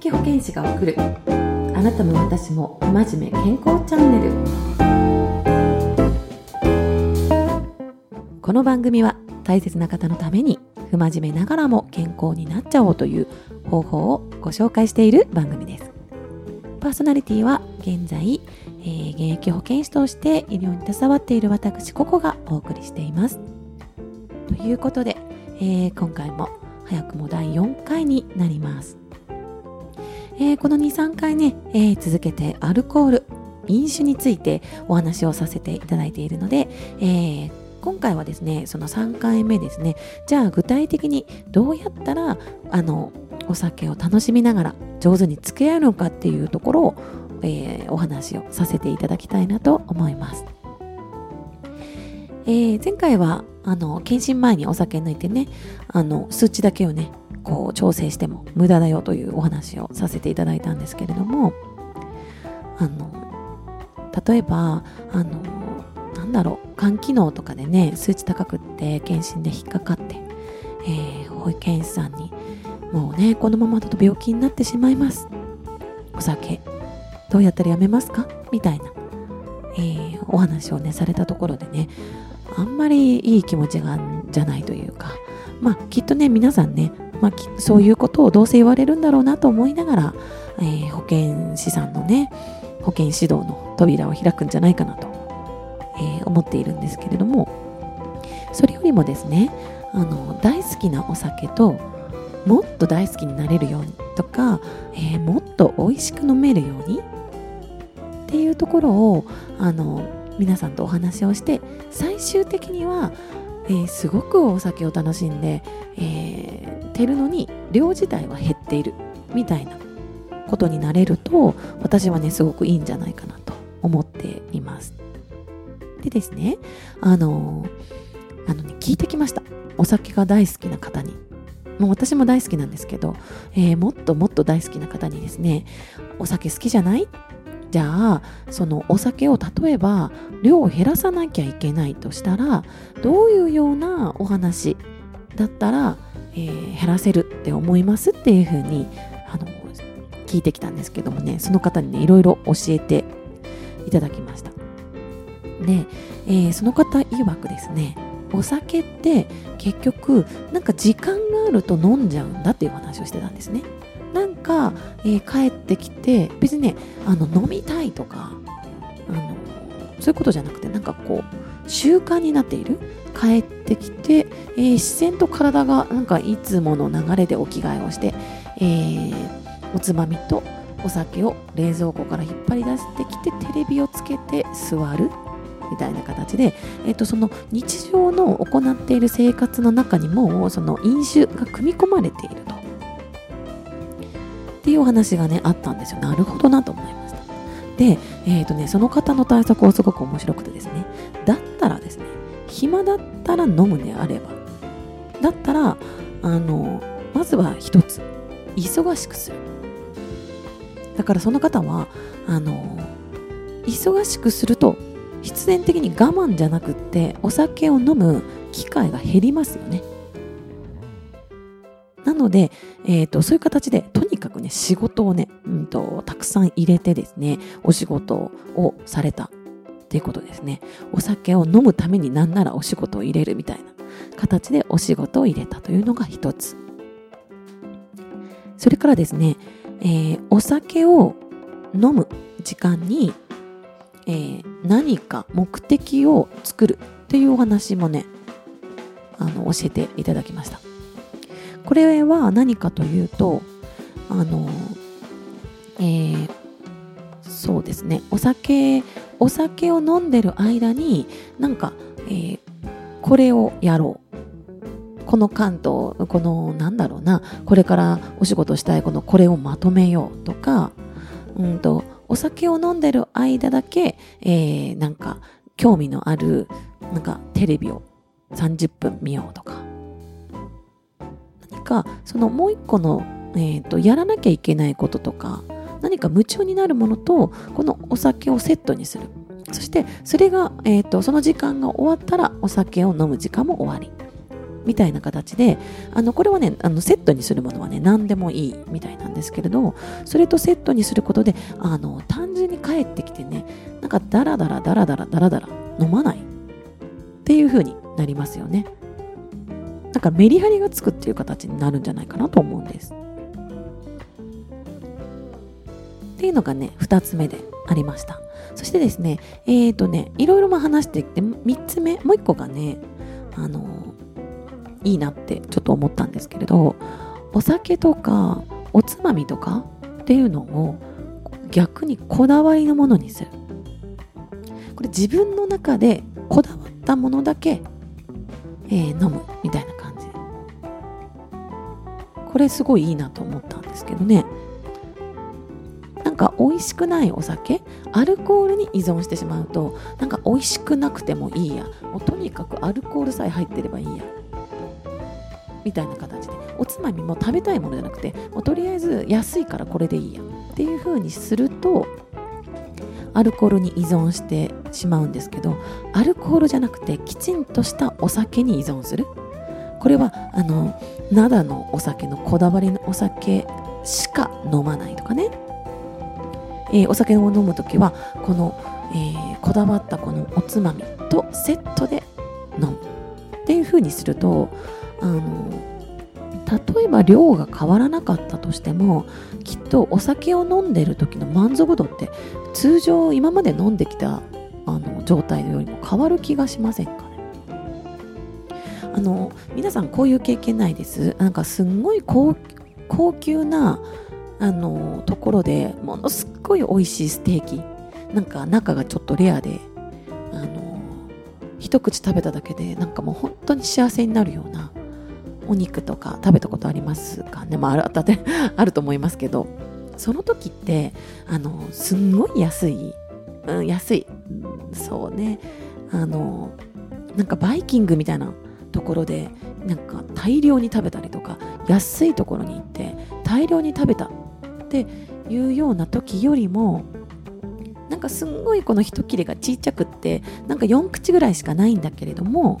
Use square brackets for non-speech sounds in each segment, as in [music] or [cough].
疫保健師が送る。あなたも私も真面目健康チャンネル。この番組は大切な方のために不真面目ながらも健康になっちゃおうという方法をご紹介している番組です。パーソナリティは現在、えー、現役保健師として医療に携わっている私ここがお送りしています。ということで、えー、今回も早くも第4回になります。えー、この2、3回ね、えー、続けてアルコール、飲酒についてお話をさせていただいているので、えー、今回はですね、その3回目ですね、じゃあ具体的にどうやったら、あの、お酒を楽しみながら上手に付き合うのかっていうところを、えー、お話をさせていただきたいなと思います。えー、前回はあの検診前にお酒抜いてねあの数値だけをねこう調整しても無駄だよというお話をさせていただいたんですけれどもあの例えばあのなんだろう肝機能とかでね数値高くって検診で引っかかって、えー、保健師さんにもうねこのままだと病気になってしまいます。お酒どうやったらやめますか？みたいな、えー、お話をねされたところでねあんまりいい気持ちがじゃないというかまあきっとね皆さんね、まあ、そういうことをどうせ言われるんだろうなと思いながら、えー、保健師さんのね保健指導の扉を開くんじゃないかなと、えー、思っているんですけれどもそれよりもですねあの大好きなお酒ともっと大好きになれるようにとか、えー、もっと美味しく飲めるようにっていうところをあの皆さんとお話をして最終的には、えー、すごくお酒を楽しんで、えー、てるのに量自体は減っているみたいなことになれると私はねすごくいいんじゃないかなと思っています。でですねあのあのね聞いてきました。お酒が大好きな方に。もう私も大好きなんですけど、えー、もっともっと大好きな方にですねお酒好きじゃないじゃあそのお酒を例えば量を減らさなきゃいけないとしたらどういうようなお話だったら、えー、減らせるって思いますっていうふうにあの聞いてきたんですけどもねその方にねいろいろ教えていただきました。で、えー、その方曰くですねお酒って結局なんか時間があると飲んじゃうんだっていう話をしてたんですね。なんか、えー、帰ってきて別にねあの飲みたいとかあのそういうことじゃなくてなんかこう習慣になっている？帰ってきて、えー、自然と体がなんかいつもの流れでお着替えをして、えー、おつまみとお酒を冷蔵庫から引っ張り出してきてテレビをつけて座るみたいな形で、えー、とその日常の行っている生活の中にもその飲酒が組み込まれていると。っていうお話がねあったんですよ。なるほどなと思いました。で、えーとね、その方の対策をすごく面白くてですね。だったらですね暇だったら飲むであればだったらあのまずは一つ忙しくする。だからその方はあの忙しくすると必然的に我慢じゃなくってお酒を飲む機会が減りますよね。なので、えーと、そういう形でかくね仕事をね、うんと、たくさん入れてですねお仕事をされたっていうことですね。お酒を飲むためになんならお仕事を入れるみたいな形でお仕事を入れたというのが一つ。それからですね、えー、お酒を飲む時間に、えー、何か目的を作るっていうお話もねあの教えていただきました。これは何かというとあのえー、そうですね。お酒お酒を飲んでる間になんか、えー、これをやろう。この関東このなんだろうな。これからお仕事したいこのこれをまとめよう。とかうんとお酒を飲んでる間だけ、えー、なんか興味のあるなんかテレビを30分見ようとか。何かそのもう一個の、えーと、やらなきゃいけないこととか何か夢中になるものとこのお酒をセットにする。そしてそれが、えーと、その時間が終わったらお酒を飲む時間も終わり。みたいな形であのこれはねあのセットにするものはね何でもいいみたいなんですけれどそれとセットにすることであの単純に帰ってきてねなんかダラダラダラダラダラダラ飲まない。っていう風になりますよね。だかメリハリがつくっていう形になるんじゃないかなと思うんです。っていうのがね2つ目でありました。そしてですねえっ、ー、とねいろいろも話してきて3つ目もう1個がねあのいいなってちょっと思ったんですけれどお酒とかおつまみとかっていうのを逆にこだわりのものにする。これ自分の中でこだわったものだけ、えー、飲むみたいな感じ。これすごいいいなと思ったんですけどね。なんか美味しくないお酒アルコールに依存してしまうとなんか美味しくなくてもいいや。もうとにかくアルコールさえ入ってればいいや。みたいな形で。おつまみも食べたいものじゃなくてもうとりあえず安いからこれでいいや。っていう風にするとアルコールに依存してしまうんですけどアルコールじゃなくてきちんとしたお酒に依存する。これはあの灘のお酒のこだわりのお酒しか飲まないとかね、えー、お酒を飲む時はこの、えー、こだわったこのおつまみとセットで飲む。っていう風にするとあの例えば量が変わらなかったとしてもきっとお酒を飲んでる時の満足度って通常今まで飲んできたあの状態よりも変わる気がしませんかね。あの皆さんこういう経験ないです。なんかすんごい高高級なあのところでものすっごい美味しいステーキ。なんか中がちょっとレアであの一口食べただけでなんかもう本当に幸せになるようなお肉とか食べたことありますかね、まあ、ある [laughs] あると思いますけど。その時ってあのすんごい安い、うん、安い、そうね。あのなんかバイキングみたいなところでなんか大量に食べたりとか安いところに行って大量に食べた。っていうような時よりもなんかすんごいこの一切れがちっちゃくってなんか4口ぐらいしかないんだけれども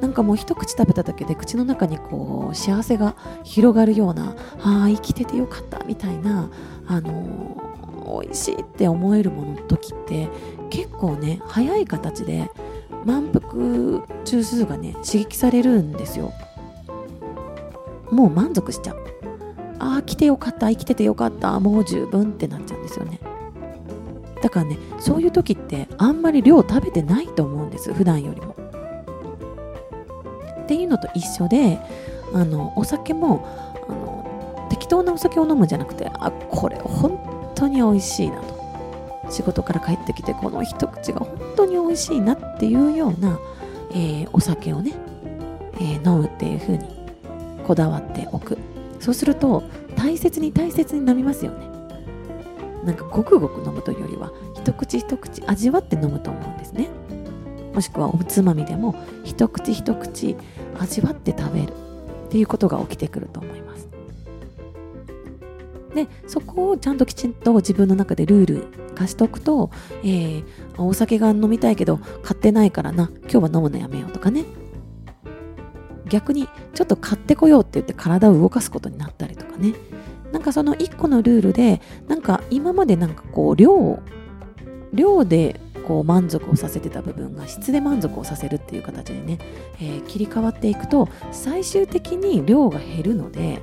なんかもう一口食べただけで口の中にこう幸せが広がるようなああ生きててよかったみたいなあのー、美味しいって思えるものの時って結構ね早い形で満腹中枢がね刺激されるんですよ。もう満足しちゃう。ああ来てよかった生きててよかったもう十分ってなっちゃうんですよね。だからねそういう時ってあんまり量食べてないと思うんです普段よりも。っていうのと一緒であのお酒もあの適当なお酒を飲むんじゃなくてあこれ本当に美味しいなと。仕事から帰ってきてこの一口が本当に美味しいなっていうような、えー、お酒をね、えー、飲むっていう風にこだわっておく。そうすると大切に大切に飲みますよね。なんかごくごく飲むというよりは一口一口味わって飲むと思うんですね。もしくはおつまみでも一口一口味わって食べる。っていうことが起きてくると思います。でそこをちゃんときちんと自分の中でルール化しておくと、えー、お酒が飲みたいけど買ってないからな今日は飲むのやめようとかね。逆にちょっと買ってこようって言って体を動かすことになったりとかね。なんかその一個のルールでなんか今までなんかこう量量でこう満足をさせてた部分が質で満足をさせるっていう形でね、えー、切り替わっていくと最終的に量が減るので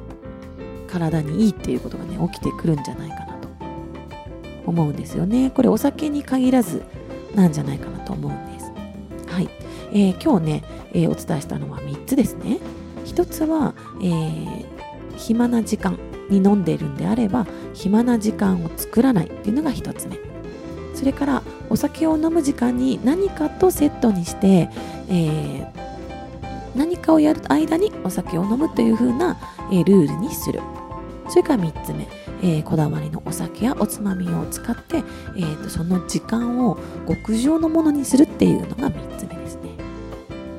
体にいいっていうことがね起きてくるんじゃないかなと思うんですよね。これお酒に限らずなんじゃないかなと思うんです。はい、えー、今日ね、えー、お伝えしたのは3つですね。1つは、えー、暇な時間に飲んでいるんであれば暇な時間を作らないっていうのが1つ目。それからお酒を飲む時間に何かとセットにして、え、何かをやる間にお酒を飲むという風な、え、ルールにする。それから3つ目、えー、こだわりのお酒やおつまみを使って、えーと、その時間を極上のものにするっていうのが3つ目。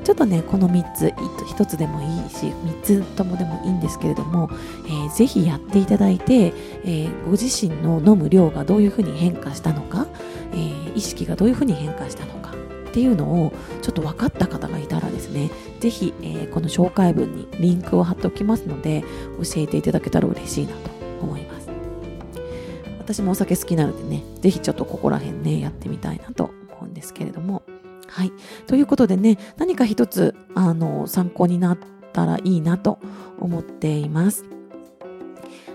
ちょっとねこの3つ1つでもいいし3つともでもいいんですけれども、えー、ぜひやっていただいて、えー、ご自身の飲む量がどういうふうに変化したのか、えー、意識がどういうふうに変化したのかっていうのをちょっと分かった方がいたらですね是非、えー、この紹介文にリンクを貼っておきますので教えていただけたら嬉しいなと思います。私もお酒好きなのでね是非ちょっとここら辺ねやってみたいなと思うんですけれども。はい。ということでね、何か一つ、あの、参考になったらいいなと思っています。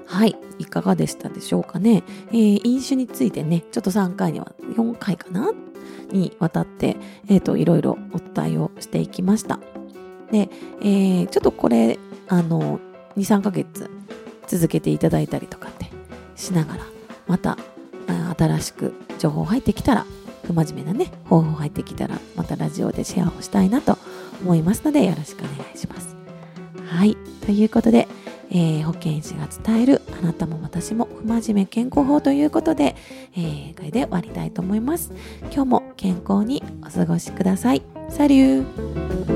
はい。いかがでしたでしょうかね。えー、飲酒についてね、ちょっと3回には、4回かなにわたって、えっ、ー、と、いろいろお伝えをしていきました。で、えー、ちょっとこれ、あの、2、3ヶ月続けていただいたりとかってしながら、また、新しく情報入ってきたら不真面目なね、方法入ってきたら、またラジオでシェアをしたいなと思いますので、よろしくお願いします。はい。ということで、えー、保健師が伝えるあなたも私も不真面目健康法ということで、えー、これで終わりたいと思います。今日も健康にお過ごしください。サリュー